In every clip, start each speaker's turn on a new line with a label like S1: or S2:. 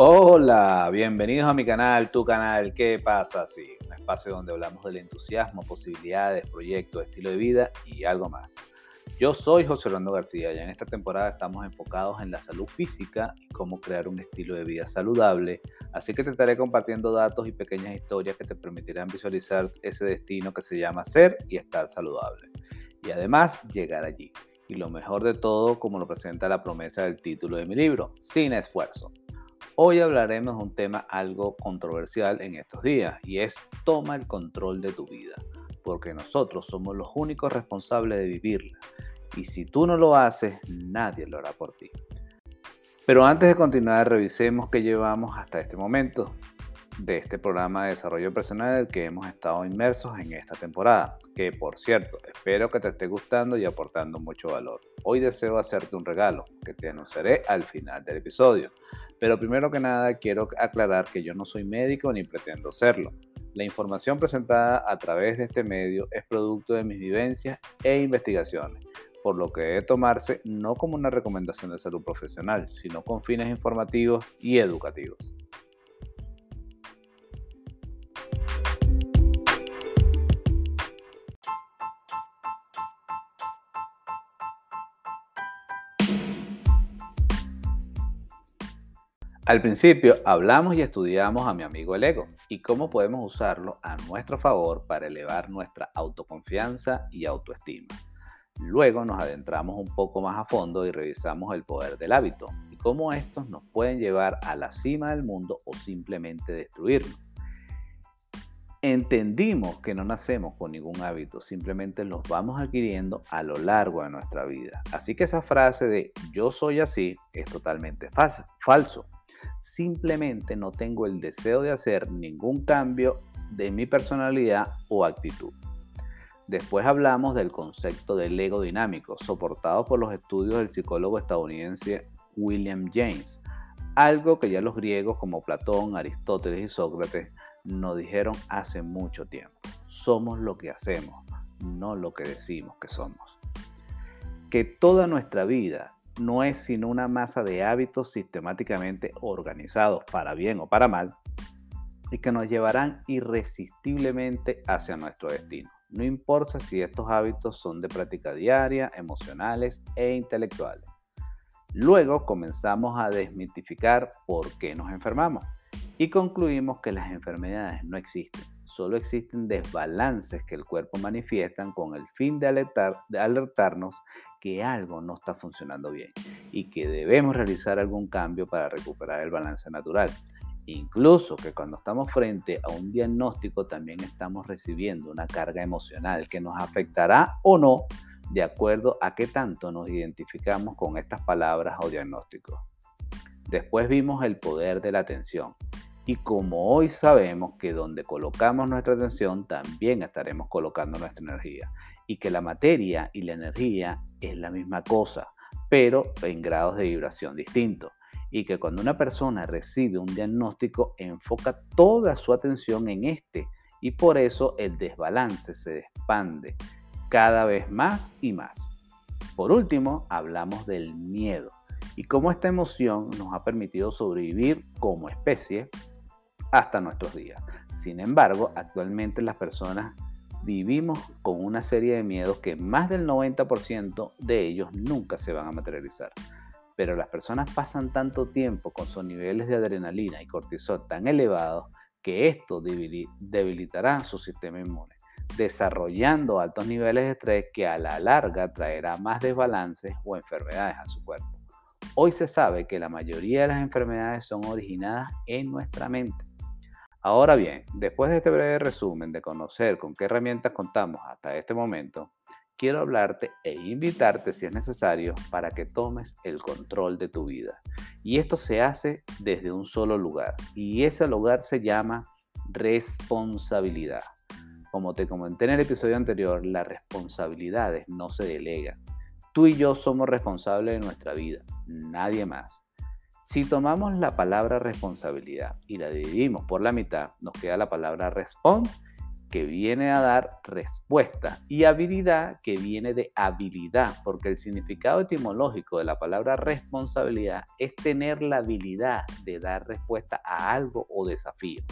S1: Hola, bienvenidos a mi canal, tu canal, ¿qué pasa? Sí, un espacio donde hablamos del entusiasmo, posibilidades, proyectos, estilo de vida y algo más. Yo soy José Orlando García y en esta temporada estamos enfocados en la salud física y cómo crear un estilo de vida saludable, así que te estaré compartiendo datos y pequeñas historias que te permitirán visualizar ese destino que se llama ser y estar saludable. Y además llegar allí. Y lo mejor de todo, como lo presenta la promesa del título de mi libro, sin esfuerzo. Hoy hablaremos de un tema algo controversial en estos días y es toma el control de tu vida, porque nosotros somos los únicos responsables de vivirla y si tú no lo haces, nadie lo hará por ti. Pero antes de continuar, revisemos qué llevamos hasta este momento de este programa de desarrollo personal que hemos estado inmersos en esta temporada, que por cierto, espero que te esté gustando y aportando mucho valor. Hoy deseo hacerte un regalo que te anunciaré al final del episodio. Pero primero que nada quiero aclarar que yo no soy médico ni pretendo serlo. La información presentada a través de este medio es producto de mis vivencias e investigaciones por lo que debe tomarse no como una recomendación de salud profesional, sino con fines informativos y educativos. Al principio hablamos y estudiamos a mi amigo el ego y cómo podemos usarlo a nuestro favor para elevar nuestra autoconfianza y autoestima. Luego nos adentramos un poco más a fondo y revisamos el poder del hábito y cómo estos nos pueden llevar a la cima del mundo o simplemente destruirnos. Entendimos que no nacemos con ningún hábito, simplemente los vamos adquiriendo a lo largo de nuestra vida. Así que esa frase de yo soy así es totalmente falso. Simplemente no tengo el deseo de hacer ningún cambio de mi personalidad o actitud. Después hablamos del concepto del ego dinámico, soportado por los estudios del psicólogo estadounidense William James, algo que ya los griegos como Platón, Aristóteles y Sócrates nos dijeron hace mucho tiempo. Somos lo que hacemos, no lo que decimos que somos. Que toda nuestra vida no es sino una masa de hábitos sistemáticamente organizados para bien o para mal y que nos llevarán irresistiblemente hacia nuestro destino. No importa si estos hábitos son de práctica diaria, emocionales e intelectuales. Luego comenzamos a desmitificar por qué nos enfermamos y concluimos que las enfermedades no existen, solo existen desbalances que el cuerpo manifiestan con el fin de, de alertarnos que algo no está funcionando bien y que debemos realizar algún cambio para recuperar el balance natural. Incluso que cuando estamos frente a un diagnóstico también estamos recibiendo una carga emocional que nos afectará o no de acuerdo a qué tanto nos identificamos con estas palabras o diagnósticos. Después vimos el poder de la atención. Y como hoy sabemos que donde colocamos nuestra atención también estaremos colocando nuestra energía. Y que la materia y la energía es la misma cosa, pero en grados de vibración distintos y que cuando una persona recibe un diagnóstico enfoca toda su atención en este y por eso el desbalance se expande cada vez más y más. Por último, hablamos del miedo y cómo esta emoción nos ha permitido sobrevivir como especie hasta nuestros días. Sin embargo, actualmente las personas vivimos con una serie de miedos que más del 90% de ellos nunca se van a materializar pero las personas pasan tanto tiempo con sus niveles de adrenalina y cortisol tan elevados que esto debilitará su sistema inmune, desarrollando altos niveles de estrés que a la larga traerá más desbalances o enfermedades a su cuerpo. Hoy se sabe que la mayoría de las enfermedades son originadas en nuestra mente. Ahora bien, después de este breve resumen de conocer con qué herramientas contamos hasta este momento, quiero hablarte e invitarte si es necesario para que tomes el control de tu vida. Y esto se hace desde un solo lugar y ese lugar se llama responsabilidad. Como te comenté en el episodio anterior, las responsabilidades no se delegan. Tú y yo somos responsables de nuestra vida, nadie más. Si tomamos la palabra responsabilidad y la dividimos por la mitad, nos queda la palabra respond que viene a dar respuesta y habilidad que viene de habilidad, porque el significado etimológico de la palabra responsabilidad es tener la habilidad de dar respuesta a algo o desafío.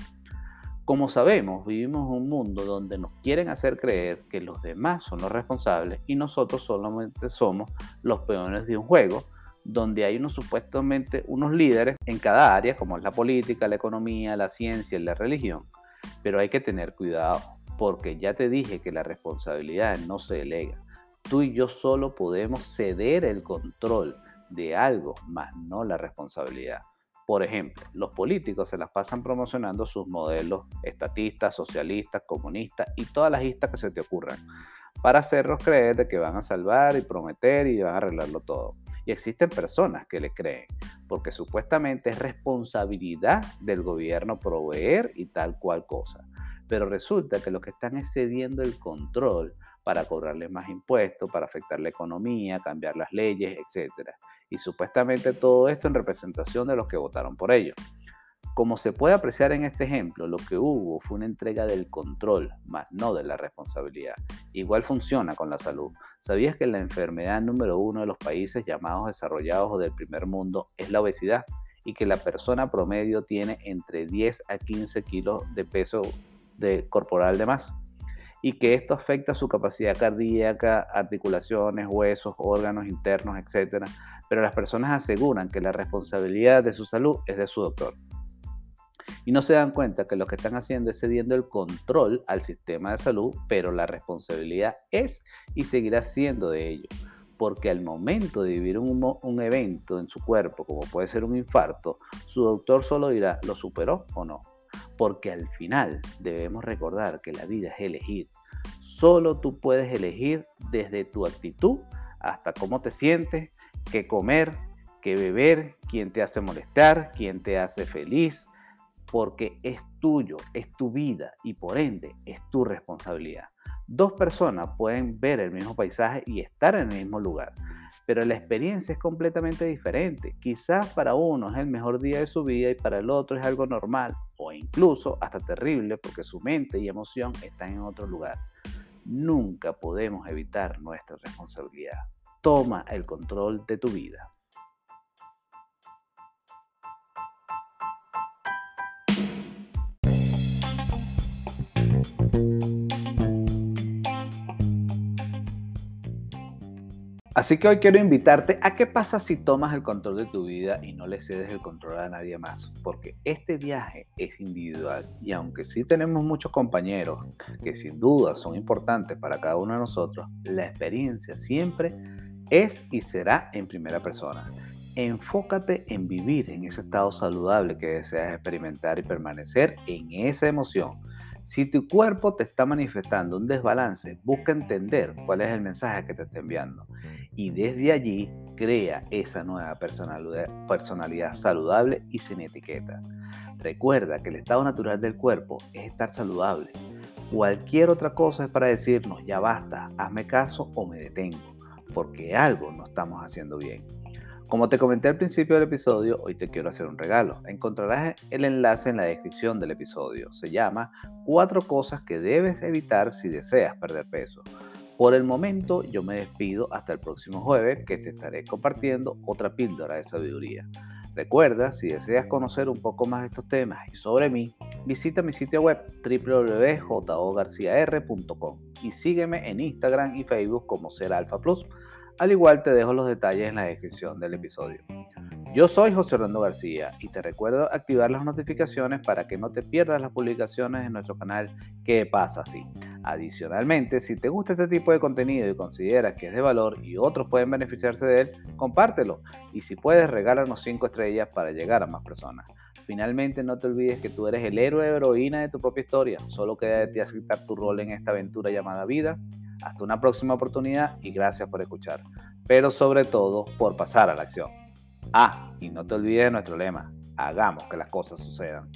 S1: Como sabemos, vivimos en un mundo donde nos quieren hacer creer que los demás son los responsables y nosotros solamente somos los peones de un juego donde hay unos supuestamente unos líderes en cada área, como es la política, la economía, la ciencia y la religión. Pero hay que tener cuidado, porque ya te dije que la responsabilidad no se delega. Tú y yo solo podemos ceder el control de algo, más no la responsabilidad. Por ejemplo, los políticos se las pasan promocionando sus modelos estatistas, socialistas, comunistas y todas las istas que se te ocurran para hacerlos creer de que van a salvar y prometer y van a arreglarlo todo. Y existen personas que le creen, porque supuestamente es responsabilidad del gobierno proveer y tal cual cosa. Pero resulta que lo que están es cediendo el control para cobrarles más impuestos, para afectar la economía, cambiar las leyes, etc. Y supuestamente todo esto en representación de los que votaron por ello. Como se puede apreciar en este ejemplo, lo que hubo fue una entrega del control, más no de la responsabilidad. Igual funciona con la salud. ¿Sabías que la enfermedad número uno de los países llamados desarrollados o del primer mundo es la obesidad? Y que la persona promedio tiene entre 10 a 15 kilos de peso de corporal de más y que esto afecta su capacidad cardíaca, articulaciones, huesos, órganos internos, etc. Pero las personas aseguran que la responsabilidad de su salud es de su doctor. Y no se dan cuenta que lo que están haciendo es cediendo el control al sistema de salud, pero la responsabilidad es y seguirá siendo de ellos. Porque al momento de vivir un, evento en su cuerpo, como puede ser un infarto, su doctor solo dirá, ¿lo superó o no? porque al final debemos recordar que la vida es elegir. Solo tú puedes elegir desde tu actitud hasta cómo te sientes, qué comer, qué beber, quién te hace molestar, quién te hace feliz, porque es tuyo, es tu vida y por ende es tu responsabilidad. Dos personas pueden ver el mismo paisaje y estar en el mismo lugar, pero la experiencia es completamente diferente. Quizás para uno es el mejor día de su vida y para el otro es algo normal o incluso hasta terrible porque su mente y emoción están en otro lugar. Nunca podemos evitar nuestra responsabilidad. Toma el control de tu vida. Así que hoy quiero invitarte a qué pasa si tomas el control de tu vida y no le cedes el control a nadie más, porque este viaje es individual y aunque sí tenemos muchos compañeros que sin duda son importantes para cada uno de nosotros, la experiencia siempre es y será en primera persona. Enfócate en vivir en ese estado saludable que deseas experimentar y permanecer en esa emoción si tu cuerpo te está manifestando un desbalance, busca entender cuál es el mensaje que te está enviando y desde allí crea esa nueva personalidad, saludable y sin etiqueta. Recuerda que el estado natural del cuerpo es estar saludable. Cualquier otra cosa es para decirnos ya basta, hazme caso o me detengo, porque algo no estamos haciendo bien. Como te comenté al principio del episodio, hoy te quiero hacer un regalo. Encontrarás el enlace en la descripción del episodio. Se llama Cuatro cosas que debes evitar si deseas perder peso. Por el momento yo me despido hasta el próximo jueves que te estaré compartiendo otra píldora de sabiduría. Recuerda, si deseas conocer un poco más de estos temas y sobre mí, visita mi sitio web www.jogarciar.com y sígueme en Instagram y Facebook como Ser Alfa Plus. Al igual te dejo los detalles en la descripción del episodio. Yo soy José Orlando García y te recuerdo activar las notificaciones para que no te pierdas las publicaciones en nuestro canal ¿Qué pasa así? Adicionalmente, si te gusta este tipo de contenido y consideras que es de valor y otros pueden beneficiarse de él, compártelo y si puedes regálanos 5 estrellas para llegar a más personas. Finalmente, no te olvides que tú eres el héroe o heroína de tu propia historia. Solo queda de ti aceptar tu rol en esta aventura llamada vida hasta una próxima oportunidad y gracias por escuchar, pero sobre todo por pasar a la acción. Ah, y no te olvides de nuestro lema, hagamos que las cosas sucedan.